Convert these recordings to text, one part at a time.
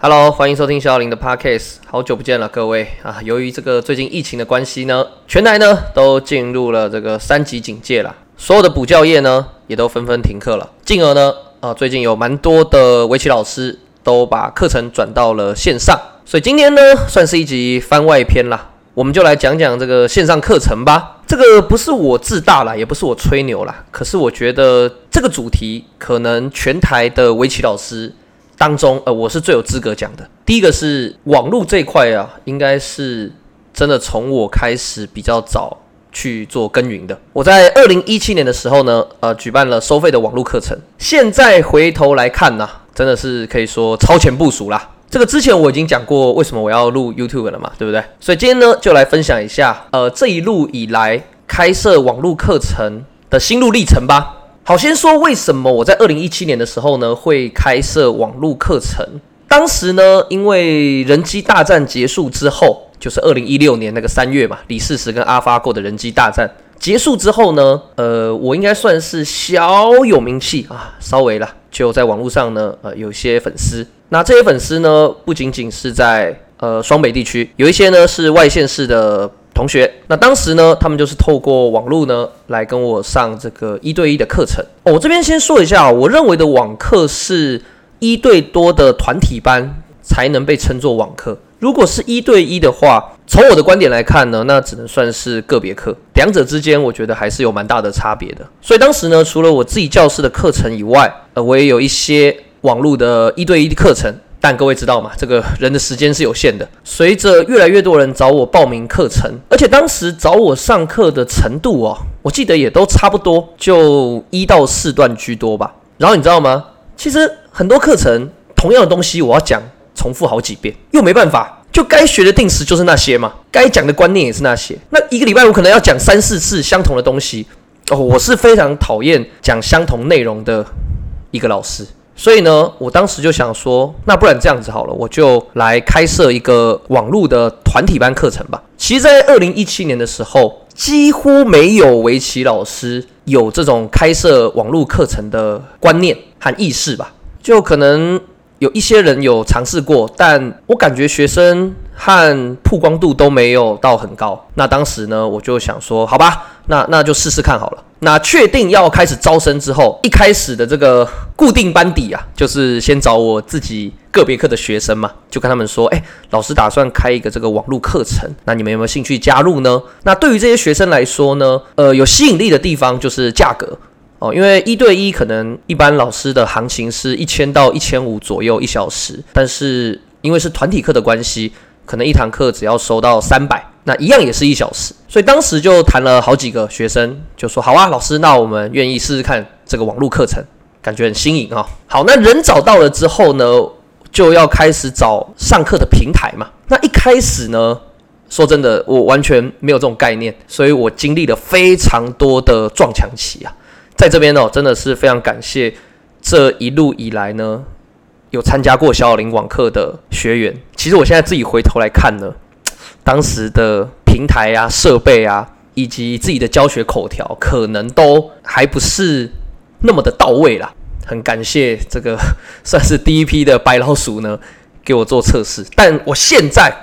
Hello，欢迎收听小林的 Podcast。好久不见了，各位啊！由于这个最近疫情的关系呢，全台呢都进入了这个三级警戒了，所有的补教业呢也都纷纷停课了。进而呢，啊，最近有蛮多的围棋老师都把课程转到了线上，所以今天呢算是一集番外篇啦。我们就来讲讲这个线上课程吧。这个不是我自大啦，也不是我吹牛啦，可是我觉得这个主题可能全台的围棋老师。当中，呃，我是最有资格讲的。第一个是网络这一块啊，应该是真的从我开始比较早去做耕耘的。我在二零一七年的时候呢，呃，举办了收费的网络课程。现在回头来看呢，真的是可以说超前部署啦。这个之前我已经讲过，为什么我要录 YouTube 了嘛，对不对？所以今天呢，就来分享一下，呃，这一路以来开设网络课程的心路历程吧。好，先说为什么我在二零一七年的时候呢会开设网络课程。当时呢，因为人机大战结束之后，就是二零一六年那个三月嘛，李世石跟阿发过的人机大战结束之后呢，呃，我应该算是小有名气啊，稍微啦，就在网络上呢，呃，有些粉丝。那这些粉丝呢，不仅仅是在呃双北地区，有一些呢是外县市的。同学，那当时呢，他们就是透过网络呢来跟我上这个一对一的课程。哦，我这边先说一下，我认为的网课是一对多的团体班才能被称作网课。如果是一对一的话，从我的观点来看呢，那只能算是个别课。两者之间，我觉得还是有蛮大的差别的。所以当时呢，除了我自己教室的课程以外，呃，我也有一些网络的一对一的课程。但各位知道吗？这个人的时间是有限的。随着越来越多人找我报名课程，而且当时找我上课的程度哦，我记得也都差不多，就一到四段居多吧。然后你知道吗？其实很多课程同样的东西，我要讲重复好几遍，又没办法，就该学的定时就是那些嘛，该讲的观念也是那些。那一个礼拜我可能要讲三四次相同的东西哦，我是非常讨厌讲相同内容的一个老师。所以呢，我当时就想说，那不然这样子好了，我就来开设一个网络的团体班课程吧。其实，在二零一七年的时候，几乎没有围棋老师有这种开设网络课程的观念和意识吧。就可能有一些人有尝试过，但我感觉学生和曝光度都没有到很高。那当时呢，我就想说，好吧，那那就试试看好了。那确定要开始招生之后，一开始的这个固定班底啊，就是先找我自己个别课的学生嘛，就跟他们说，哎，老师打算开一个这个网络课程，那你们有没有兴趣加入呢？那对于这些学生来说呢，呃，有吸引力的地方就是价格哦，因为一对一可能一般老师的行情是一千到一千五左右一小时，但是因为是团体课的关系，可能一堂课只要收到三百。那一样也是一小时，所以当时就谈了好几个学生，就说好啊，老师，那我们愿意试试看这个网络课程，感觉很新颖啊。好，那人找到了之后呢，就要开始找上课的平台嘛。那一开始呢，说真的，我完全没有这种概念，所以我经历了非常多的撞墙期啊。在这边呢，真的是非常感谢这一路以来呢，有参加过小小林网课的学员。其实我现在自己回头来看呢。当时的平台啊、设备啊，以及自己的教学口条，可能都还不是那么的到位啦。很感谢这个 算是第一批的白老鼠呢，给我做测试。但我现在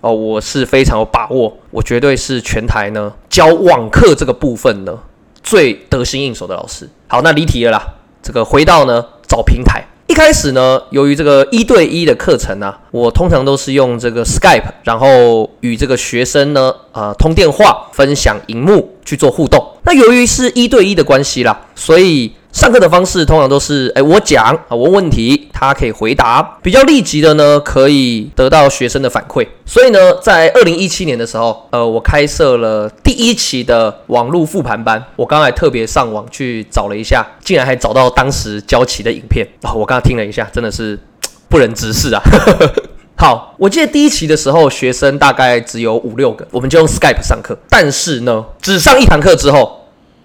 哦，我是非常有把握，我绝对是全台呢教网课这个部分呢最得心应手的老师。好，那离题了啦，这个回到呢找平台。一开始呢，由于这个一对一的课程呢，我通常都是用这个 Skype，然后与这个学生呢，呃，通电话、分享荧幕去做互动。那由于是一对一的关系啦，所以。上课的方式通常都是，哎，我讲啊，问问题，他可以回答。比较立即的呢，可以得到学生的反馈。所以呢，在二零一七年的时候，呃，我开设了第一期的网络复盘班。我刚才特别上网去找了一下，竟然还找到当时教起的影片啊！我刚刚听了一下，真的是不忍直视啊。好，我记得第一期的时候，学生大概只有五六个，我们就用 Skype 上课。但是呢，只上一堂课之后。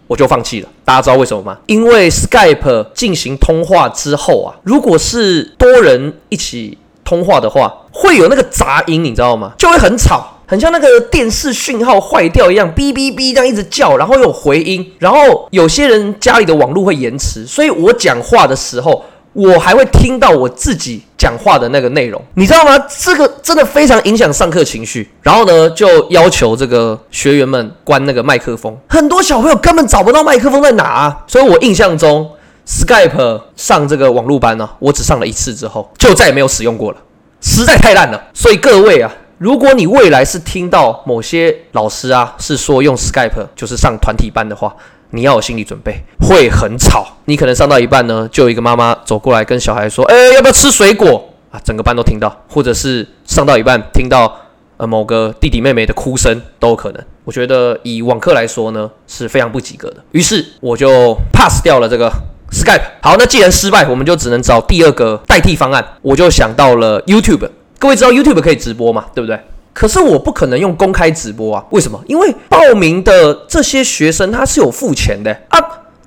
我就放弃了，大家知道为什么吗？因为 Skype 进行通话之后啊，如果是多人一起通话的话，会有那个杂音，你知道吗？就会很吵，很像那个电视讯号坏掉一样，哔哔哔这样一直叫，然后有回音，然后有些人家里的网络会延迟，所以我讲话的时候我还会听到我自己讲话的那个内容，你知道吗？这个真的非常影响上课情绪。然后呢，就要求这个学员们关那个麦克风。很多小朋友根本找不到麦克风在哪啊！所以我印象中，Skype 上这个网络班呢，我只上了一次之后，就再也没有使用过了，实在太烂了。所以各位啊。如果你未来是听到某些老师啊是说用 Skype 就是上团体班的话，你要有心理准备，会很吵。你可能上到一半呢，就有一个妈妈走过来跟小孩说：“哎，要不要吃水果？”啊，整个班都听到，或者是上到一半听到呃某个弟弟妹妹的哭声都有可能。我觉得以网课来说呢，是非常不及格的。于是我就 pass 掉了这个 Skype。好，那既然失败，我们就只能找第二个代替方案。我就想到了 YouTube。各位知道 YouTube 可以直播嘛？对不对？可是我不可能用公开直播啊！为什么？因为报名的这些学生他是有付钱的啊，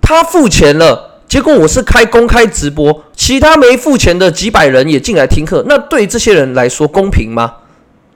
他付钱了，结果我是开公开直播，其他没付钱的几百人也进来听课，那对这些人来说公平吗？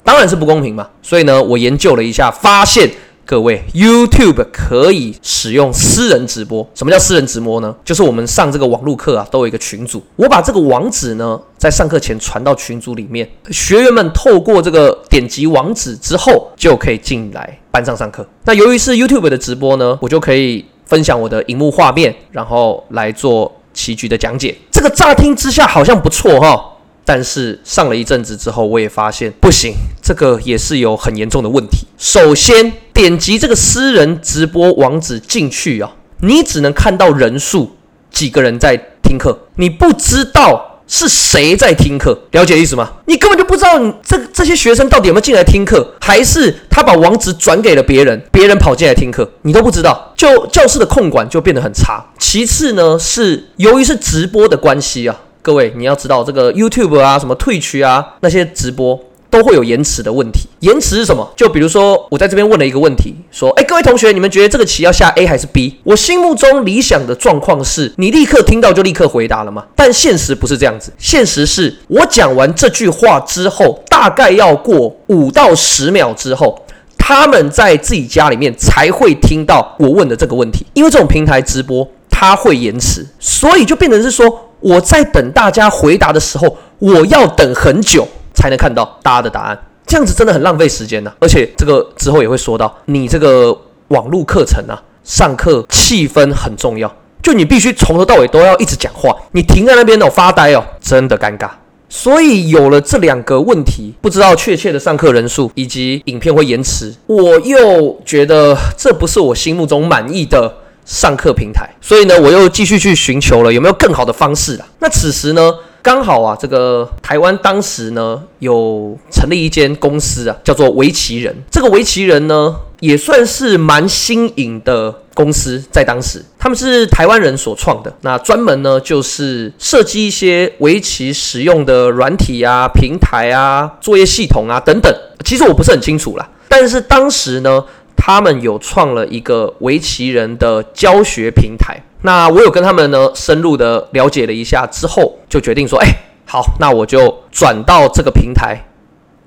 当然是不公平嘛！所以呢，我研究了一下，发现。各位，YouTube 可以使用私人直播。什么叫私人直播呢？就是我们上这个网络课啊，都有一个群组。我把这个网址呢，在上课前传到群组里面，学员们透过这个点击网址之后，就可以进来班上上课。那由于是 YouTube 的直播呢，我就可以分享我的荧幕画面，然后来做棋局的讲解。这个乍听之下好像不错哈。但是上了一阵子之后，我也发现不行，这个也是有很严重的问题。首先，点击这个私人直播网址进去啊，你只能看到人数，几个人在听课，你不知道是谁在听课，了解意思吗？你根本就不知道这这些学生到底有没有进来听课，还是他把网址转给了别人，别人跑进来听课，你都不知道，就教室的控管就变得很差。其次呢，是由于是直播的关系啊。各位，你要知道这个 YouTube 啊，什么退区啊，那些直播都会有延迟的问题。延迟是什么？就比如说我在这边问了一个问题，说，哎，各位同学，你们觉得这个棋要下 A 还是 B？我心目中理想的状况是你立刻听到就立刻回答了吗？但现实不是这样子，现实是我讲完这句话之后，大概要过五到十秒之后，他们在自己家里面才会听到我问的这个问题。因为这种平台直播它会延迟，所以就变成是说。我在等大家回答的时候，我要等很久才能看到大家的答案，这样子真的很浪费时间呢。而且这个之后也会说到，你这个网络课程啊，上课气氛很重要，就你必须从头到尾都要一直讲话，你停在那边哦发呆哦，真的尴尬。所以有了这两个问题，不知道确切的上课人数以及影片会延迟，我又觉得这不是我心目中满意的。上课平台，所以呢，我又继续去寻求了有没有更好的方式啦？那此时呢，刚好啊，这个台湾当时呢有成立一间公司啊，叫做围棋人。这个围棋人呢，也算是蛮新颖的公司，在当时他们是台湾人所创的。那专门呢就是设计一些围棋使用的软体啊、平台啊、作业系统啊等等。其实我不是很清楚啦，但是当时呢。他们有创了一个围棋人的教学平台，那我有跟他们呢深入的了解了一下之后，就决定说，哎，好，那我就转到这个平台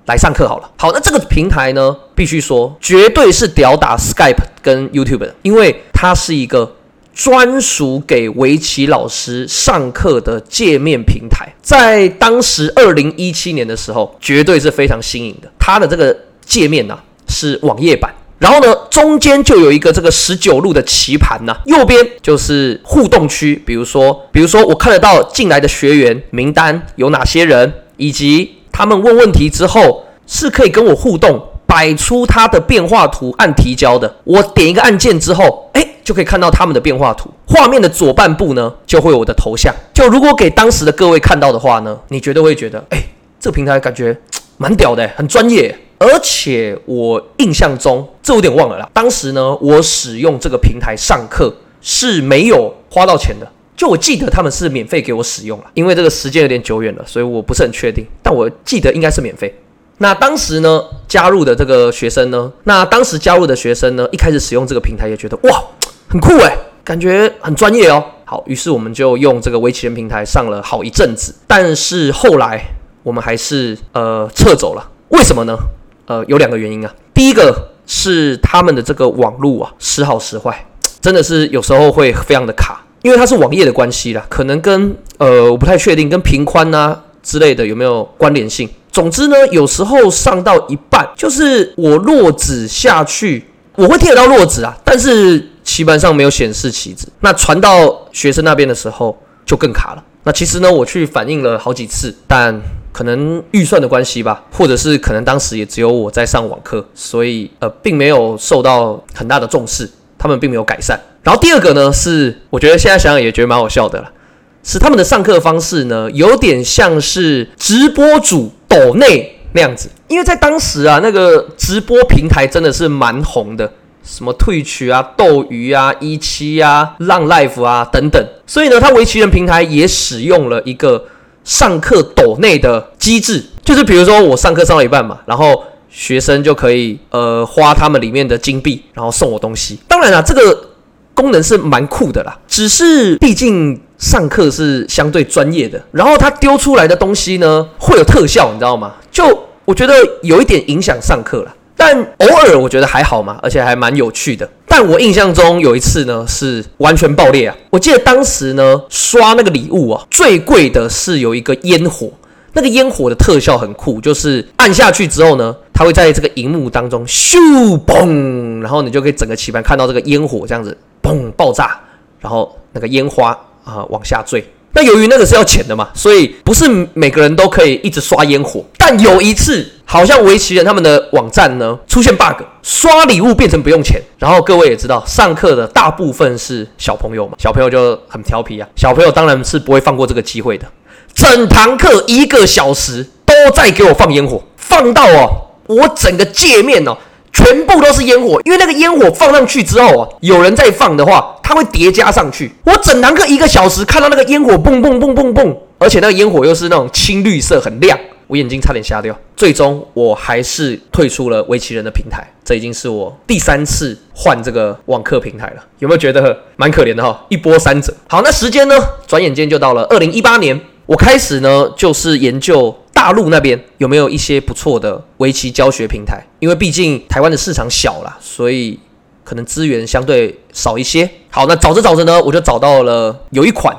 来上课好了。好，那这个平台呢，必须说绝对是吊打 Skype 跟 YouTube 的，因为它是一个专属给围棋老师上课的界面平台，在当时二零一七年的时候，绝对是非常新颖的。它的这个界面呢是网页版。然后呢，中间就有一个这个十九路的棋盘呐，右边就是互动区，比如说，比如说我看得到进来的学员名单有哪些人，以及他们问问题之后是可以跟我互动，摆出他的变化图按提交的。我点一个按键之后，哎，就可以看到他们的变化图。画面的左半部呢，就会有我的头像。就如果给当时的各位看到的话呢，你绝对会觉得，哎，这个平台感觉蛮屌的，很专业。而且我印象中，这有点忘了啦。当时呢，我使用这个平台上课是没有花到钱的，就我记得他们是免费给我使用了。因为这个时间有点久远了，所以我不是很确定。但我记得应该是免费。那当时呢，加入的这个学生呢，那当时加入的学生呢，一开始使用这个平台也觉得哇，很酷诶，感觉很专业哦。好，于是我们就用这个围棋人平台上了好一阵子。但是后来我们还是呃撤走了，为什么呢？呃，有两个原因啊。第一个是他们的这个网络啊，时好时坏，真的是有时候会非常的卡。因为它是网页的关系啦，可能跟呃我不太确定跟频宽啊之类的有没有关联性。总之呢，有时候上到一半，就是我落子下去，我会听得到落子啊，但是棋盘上没有显示棋子。那传到学生那边的时候就更卡了。那其实呢，我去反映了好几次，但可能预算的关系吧，或者是可能当时也只有我在上网课，所以呃，并没有受到很大的重视，他们并没有改善。然后第二个呢，是我觉得现在想想也觉得蛮好笑的了，是他们的上课方式呢，有点像是直播主抖内那样子，因为在当时啊，那个直播平台真的是蛮红的。什么退取啊、斗鱼啊、一期啊、浪 life 啊等等，所以呢，他围棋人平台也使用了一个上课抖内的机制，就是比如说我上课上到一半嘛，然后学生就可以呃花他们里面的金币，然后送我东西。当然了，这个功能是蛮酷的啦，只是毕竟上课是相对专业的，然后他丢出来的东西呢会有特效，你知道吗？就我觉得有一点影响上课了。但偶尔我觉得还好嘛，而且还蛮有趣的。但我印象中有一次呢，是完全爆裂啊！我记得当时呢，刷那个礼物啊，最贵的是有一个烟火，那个烟火的特效很酷，就是按下去之后呢，它会在这个荧幕当中咻嘣，然后你就可以整个棋盘看到这个烟火这样子嘣爆炸，然后那个烟花啊往下坠。那由于那个是要钱的嘛，所以不是每个人都可以一直刷烟火。但有一次，好像围棋人他们的网站呢出现 bug，刷礼物变成不用钱。然后各位也知道，上课的大部分是小朋友嘛，小朋友就很调皮啊。小朋友当然是不会放过这个机会的，整堂课一个小时都在给我放烟火，放到哦，我整个界面哦。全部都是烟火，因为那个烟火放上去之后啊，有人在放的话，它会叠加上去。我整堂课一个小时看到那个烟火蹦蹦蹦蹦蹦，而且那个烟火又是那种青绿色，很亮，我眼睛差点瞎掉。最终我还是退出了围棋人的平台，这已经是我第三次换这个网课平台了。有没有觉得蛮可怜的哈？一波三折。好，那时间呢，转眼间就到了二零一八年，我开始呢就是研究。大陆那边有没有一些不错的围棋教学平台？因为毕竟台湾的市场小啦，所以可能资源相对少一些。好，那找着找着呢，我就找到了有一款，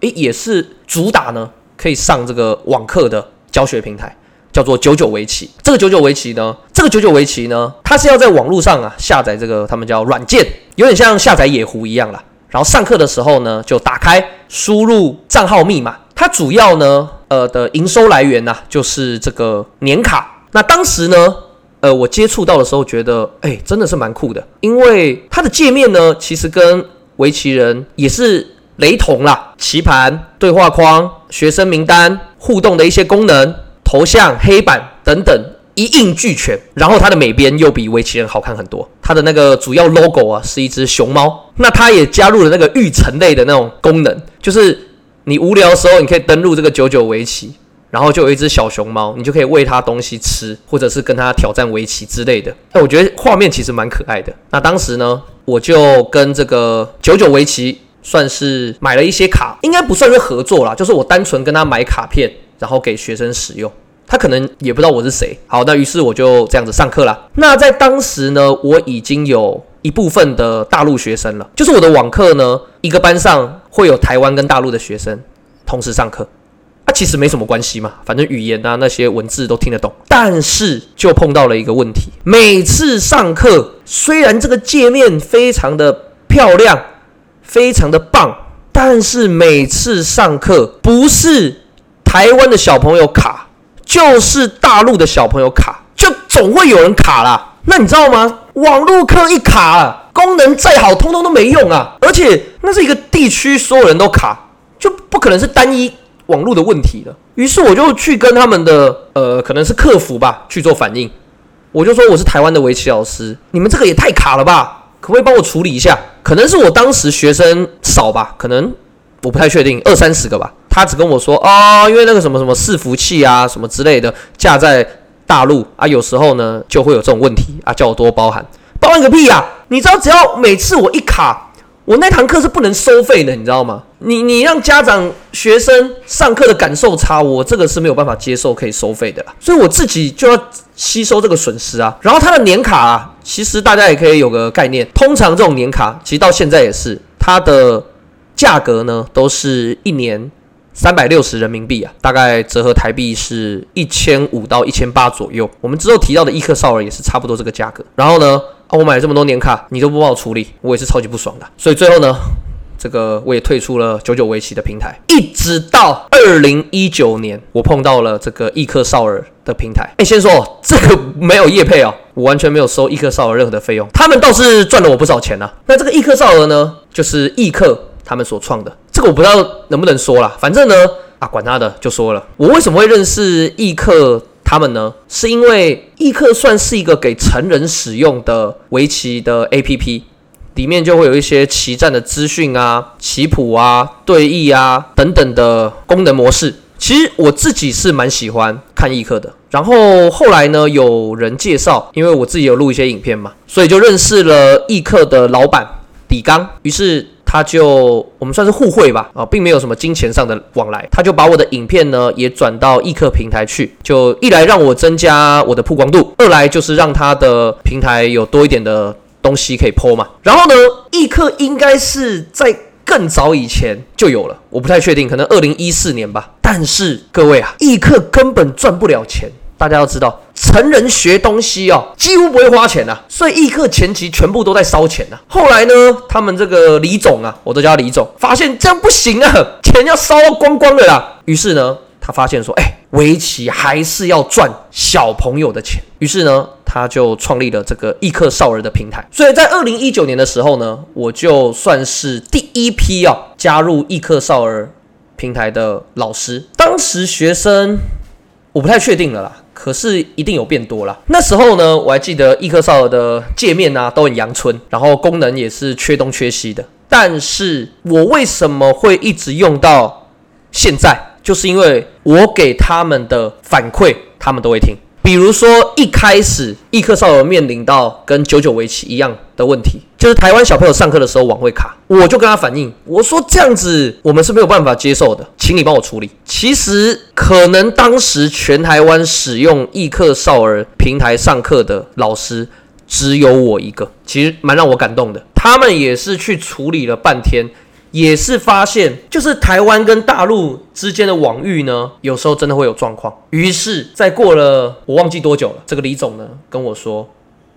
诶，也是主打呢可以上这个网课的教学平台，叫做九九围棋。这个九九围棋呢，这个九九围棋呢，它是要在网络上啊下载这个他们叫软件，有点像下载野狐一样啦。然后上课的时候呢，就打开，输入账号密码。它主要呢。呃的营收来源呢，就是这个年卡。那当时呢，呃，我接触到的时候，觉得哎，真的是蛮酷的，因为它的界面呢，其实跟围棋人也是雷同啦。棋盘、对话框、学生名单、互动的一些功能、头像、黑板等等一应俱全。然后它的美编又比围棋人好看很多。它的那个主要 logo 啊，是一只熊猫。那它也加入了那个育成类的那种功能，就是。你无聊的时候，你可以登录这个九九围棋，然后就有一只小熊猫，你就可以喂它东西吃，或者是跟它挑战围棋之类的。那我觉得画面其实蛮可爱的。那当时呢，我就跟这个九九围棋算是买了一些卡，应该不算是合作啦，就是我单纯跟他买卡片，然后给学生使用。他可能也不知道我是谁。好，那于是我就这样子上课啦。那在当时呢，我已经有一部分的大陆学生了，就是我的网课呢，一个班上。会有台湾跟大陆的学生同时上课，啊，其实没什么关系嘛，反正语言啊那些文字都听得懂。但是就碰到了一个问题，每次上课虽然这个界面非常的漂亮，非常的棒，但是每次上课不是台湾的小朋友卡，就是大陆的小朋友卡，就总会有人卡啦。那你知道吗？网络课一卡。功能再好，通通都没用啊！而且那是一个地区，所有人都卡，就不可能是单一网络的问题了。于是我就去跟他们的呃，可能是客服吧，去做反应。我就说我是台湾的围棋老师，你们这个也太卡了吧？可不可以帮我处理一下？可能是我当时学生少吧，可能我不太确定，二三十个吧。他只跟我说啊，因为那个什么什么伺服器啊，什么之类的架在大陆啊，有时候呢就会有这种问题啊，叫我多包涵。包含个屁呀！你知道，只要每次我一卡，我那堂课是不能收费的，你知道吗？你你让家长、学生上课的感受差，我这个是没有办法接受可以收费的。所以我自己就要吸收这个损失啊。然后它的年卡啊，其实大家也可以有个概念，通常这种年卡，其实到现在也是它的。价格呢都是一年三百六十人民币啊，大概折合台币是一千五到一千八左右。我们之后提到的易克少儿也是差不多这个价格。然后呢，我买了这么多年卡，你都不帮我处理，我也是超级不爽的。所以最后呢。这个我也退出了九九围棋的平台，一直到二零一九年，我碰到了这个易克少儿的平台。哎，先说这个没有业配哦，我完全没有收易克少儿任何的费用，他们倒是赚了我不少钱呢。那这个易克少儿呢，就是易克他们所创的，这个我不知道能不能说啦，反正呢，啊，管他的，就说了。我为什么会认识易克他们呢？是因为易克算是一个给成人使用的围棋的 APP。里面就会有一些棋战的资讯啊、棋谱啊、对弈啊等等的功能模式。其实我自己是蛮喜欢看易客的。然后后来呢，有人介绍，因为我自己有录一些影片嘛，所以就认识了易客的老板李刚。于是他就我们算是互惠吧，啊，并没有什么金钱上的往来。他就把我的影片呢也转到易客平台去，就一来让我增加我的曝光度，二来就是让他的平台有多一点的。东西可以剖嘛？然后呢？易客应该是在更早以前就有了，我不太确定，可能二零一四年吧。但是各位啊，易客根本赚不了钱。大家要知道，成人学东西哦，几乎不会花钱呐。所以易客前期全部都在烧钱呐。后来呢，他们这个李总啊，我都叫李总，发现这样不行啊，钱要烧光光的啦。于是呢，他发现说，哎，围棋还是要赚小朋友的钱。于是呢。他就创立了这个易课少儿的平台，所以在二零一九年的时候呢，我就算是第一批要加入易课少儿平台的老师。当时学生我不太确定了啦，可是一定有变多啦。那时候呢，我还记得易课少儿的界面啊都很阳春，然后功能也是缺东缺西的。但是我为什么会一直用到现在？就是因为我给他们的反馈，他们都会听。比如说，一开始易课少儿面临到跟九九围棋一样的问题，就是台湾小朋友上课的时候网会卡，我就跟他反映，我说这样子我们是没有办法接受的，请你帮我处理。其实可能当时全台湾使用易课少儿平台上课的老师只有我一个，其实蛮让我感动的。他们也是去处理了半天。也是发现，就是台湾跟大陆之间的网域呢，有时候真的会有状况。于是，在过了我忘记多久了，这个李总呢跟我说。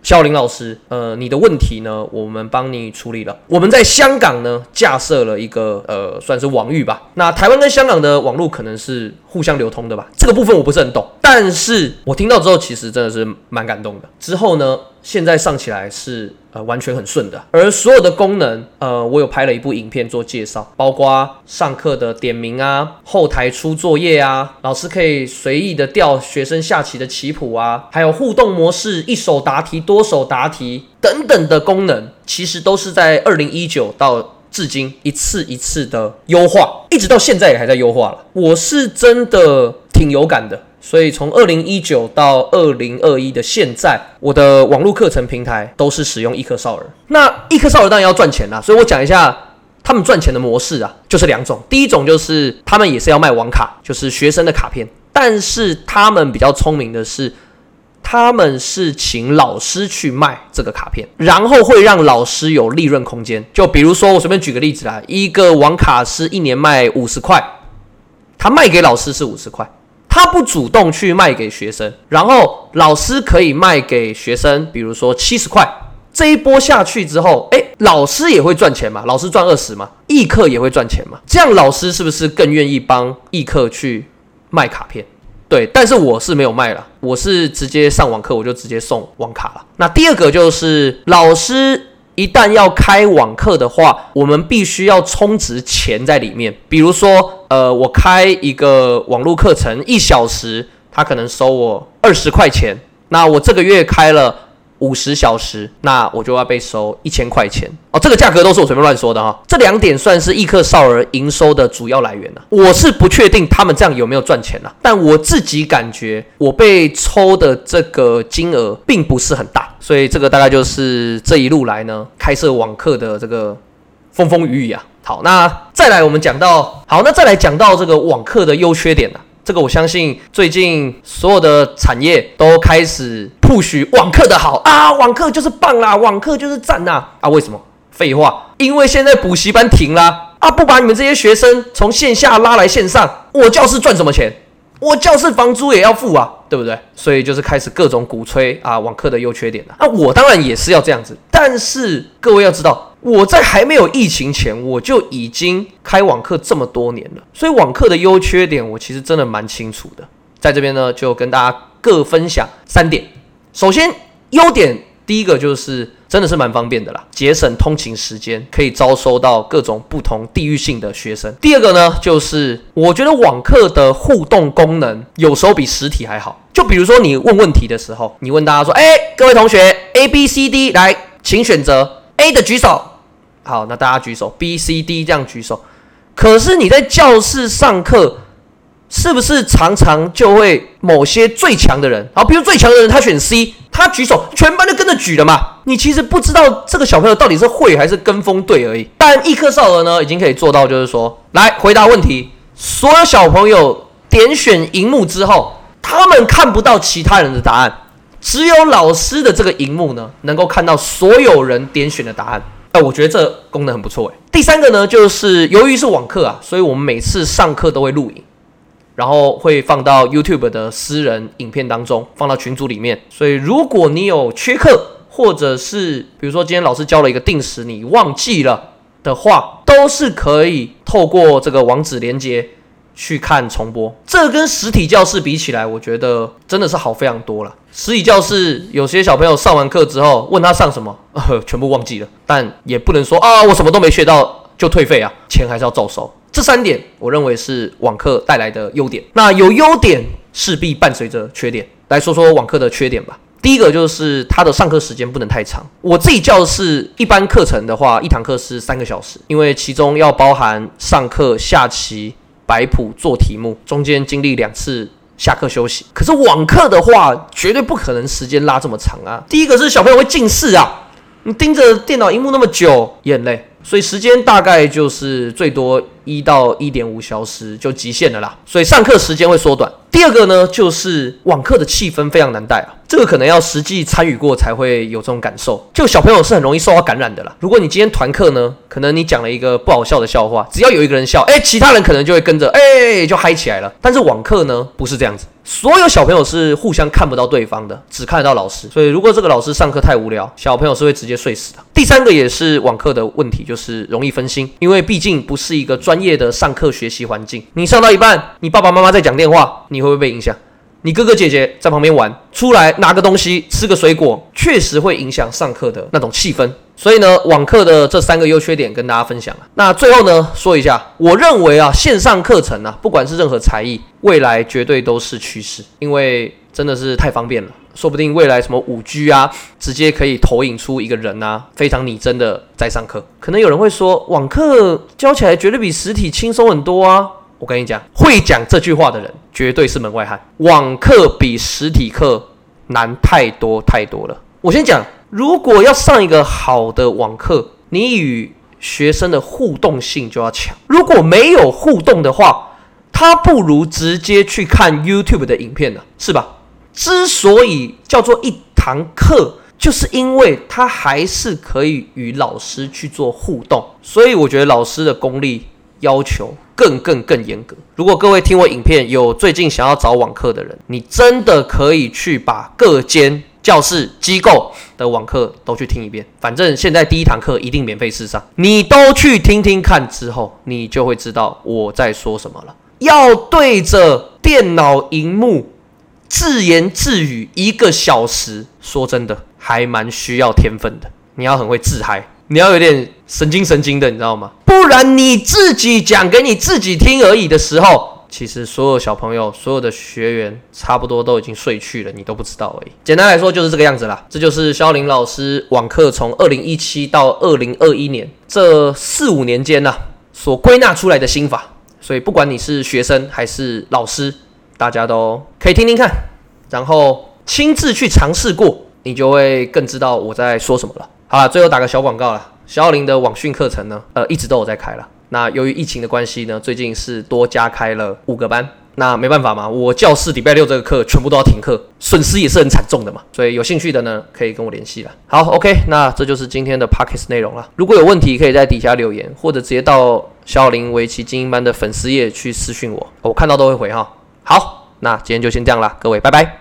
肖林老师，呃，你的问题呢，我们帮你处理了。我们在香港呢架设了一个呃，算是网域吧。那台湾跟香港的网络可能是互相流通的吧？这个部分我不是很懂，但是我听到之后，其实真的是蛮感动的。之后呢，现在上起来是呃完全很顺的，而所有的功能，呃，我有拍了一部影片做介绍，包括上课的点名啊，后台出作业啊，老师可以随意的调学生下棋的棋谱啊，还有互动模式，一手答题多。手答题等等的功能，其实都是在二零一九到至今一次一次的优化，一直到现在也还在优化了。我是真的挺有感的，所以从二零一九到二零二一的现在，我的网络课程平台都是使用易课少儿。那易课少儿当然要赚钱啦，所以我讲一下他们赚钱的模式啊，就是两种。第一种就是他们也是要卖网卡，就是学生的卡片，但是他们比较聪明的是。他们是请老师去卖这个卡片，然后会让老师有利润空间。就比如说，我随便举个例子啦，一个网卡是一年卖五十块，他卖给老师是五十块，他不主动去卖给学生，然后老师可以卖给学生，比如说七十块。这一波下去之后，哎，老师也会赚钱嘛？老师赚二十嘛？易课也会赚钱嘛？这样老师是不是更愿意帮易课去卖卡片？对，但是我是没有卖了，我是直接上网课，我就直接送网卡了。那第二个就是老师一旦要开网课的话，我们必须要充值钱在里面。比如说，呃，我开一个网络课程一小时，他可能收我二十块钱，那我这个月开了。五十小时，那我就要被收一千块钱哦。这个价格都是我随便乱说的哈。这两点算是易课少儿营收的主要来源了。我是不确定他们这样有没有赚钱了，但我自己感觉我被抽的这个金额并不是很大，所以这个大概就是这一路来呢开设网课的这个风风雨雨啊。好，那再来我们讲到，好，那再来讲到这个网课的优缺点呢。这个我相信，最近所有的产业都开始 push 网课的好啊，网课就是棒啦，网课就是赞呐啊！为什么？废话，因为现在补习班停啦啊，不把你们这些学生从线下拉来线上，我教室赚什么钱？我教室房租也要付啊，对不对？所以就是开始各种鼓吹啊网课的优缺点了。那我当然也是要这样子，但是各位要知道，我在还没有疫情前，我就已经开网课这么多年了，所以网课的优缺点我其实真的蛮清楚的。在这边呢，就跟大家各分享三点。首先，优点第一个就是真的是蛮方便的啦，节省通勤时间，可以招收到各种不同地域性的学生。第二个呢，就是我觉得网课的互动功能有时候比实体还好。就比如说你问问题的时候，你问大家说：“哎，各位同学，A、B、C、D，来，请选择 A 的举手。”好，那大家举手，B、C、D 这样举手。可是你在教室上课。是不是常常就会某些最强的人，好，比如最强的人他选 C，他举手，全班就跟着举了嘛？你其实不知道这个小朋友到底是会还是跟风对而已。但易课少儿呢，已经可以做到，就是说，来回答问题，所有小朋友点选荧幕之后，他们看不到其他人的答案，只有老师的这个荧幕呢，能够看到所有人点选的答案。哎，我觉得这功能很不错哎。第三个呢，就是由于是网课啊，所以我们每次上课都会录影。然后会放到 YouTube 的私人影片当中，放到群组里面。所以如果你有缺课，或者是比如说今天老师教了一个定时，你忘记了的话，都是可以透过这个网址连接去看重播。这跟实体教室比起来，我觉得真的是好非常多了。实体教室有些小朋友上完课之后，问他上什么，全部忘记了，但也不能说啊，我什么都没学到就退费啊，钱还是要照收。这三点，我认为是网课带来的优点。那有优点，势必伴随着缺点。来说说网课的缺点吧。第一个就是它的上课时间不能太长。我自己教室一般课程的话，一堂课是三个小时，因为其中要包含上课、下棋、摆谱、做题目，中间经历两次下课休息。可是网课的话，绝对不可能时间拉这么长啊。第一个是小朋友会近视啊，你盯着电脑荧幕那么久眼泪，所以时间大概就是最多。一到一点五小时就极限了啦，所以上课时间会缩短。第二个呢，就是网课的气氛非常难带啊，这个可能要实际参与过才会有这种感受。就小朋友是很容易受到感染的啦。如果你今天团课呢，可能你讲了一个不好笑的笑话，只要有一个人笑，哎，其他人可能就会跟着，哎，就嗨起来了。但是网课呢，不是这样子。所有小朋友是互相看不到对方的，只看得到老师。所以如果这个老师上课太无聊，小朋友是会直接睡死的。第三个也是网课的问题，就是容易分心，因为毕竟不是一个专专业的上课学习环境。你上到一半，你爸爸妈妈在讲电话，你会不会被影响？你哥哥姐姐在旁边玩，出来拿个东西，吃个水果，确实会影响上课的那种气氛。所以呢，网课的这三个优缺点跟大家分享了。那最后呢，说一下，我认为啊，线上课程啊，不管是任何才艺，未来绝对都是趋势，因为真的是太方便了。说不定未来什么五 G 啊，直接可以投影出一个人啊，非常拟真的在上课。可能有人会说，网课教起来绝对比实体轻松很多啊。我跟你讲，会讲这句话的人绝对是门外汉。网课比实体课难太多太多了。我先讲。如果要上一个好的网课，你与学生的互动性就要强。如果没有互动的话，他不如直接去看 YouTube 的影片呢，是吧？之所以叫做一堂课，就是因为他还是可以与老师去做互动，所以我觉得老师的功力要求更更更严格。如果各位听我影片有最近想要找网课的人，你真的可以去把各间。教室机构的网课都去听一遍，反正现在第一堂课一定免费试上，你都去听听看之后，你就会知道我在说什么了。要对着电脑荧幕自言自语一个小时，说真的还蛮需要天分的。你要很会自嗨，你要有点神经神经的，你知道吗？不然你自己讲给你自己听而已的时候。其实所有小朋友、所有的学员差不多都已经睡去了，你都不知道而已。简单来说就是这个样子啦。这就是肖林老师网课从二零一七到二零二一年这四五年间呐所归纳出来的心法。所以不管你是学生还是老师，大家都可以听听看，然后亲自去尝试过，你就会更知道我在说什么了。好了，最后打个小广告了，肖林的网训课程呢，呃，一直都有在开了。那由于疫情的关系呢，最近是多加开了五个班，那没办法嘛，我教室礼拜六这个课全部都要停课，损失也是很惨重的嘛。所以有兴趣的呢，可以跟我联系了。好，OK，那这就是今天的 Pockets 内容了。如果有问题，可以在底下留言，或者直接到小林围棋精英班的粉丝页去私讯我，我看到都会回哈。好，那今天就先这样了，各位，拜拜。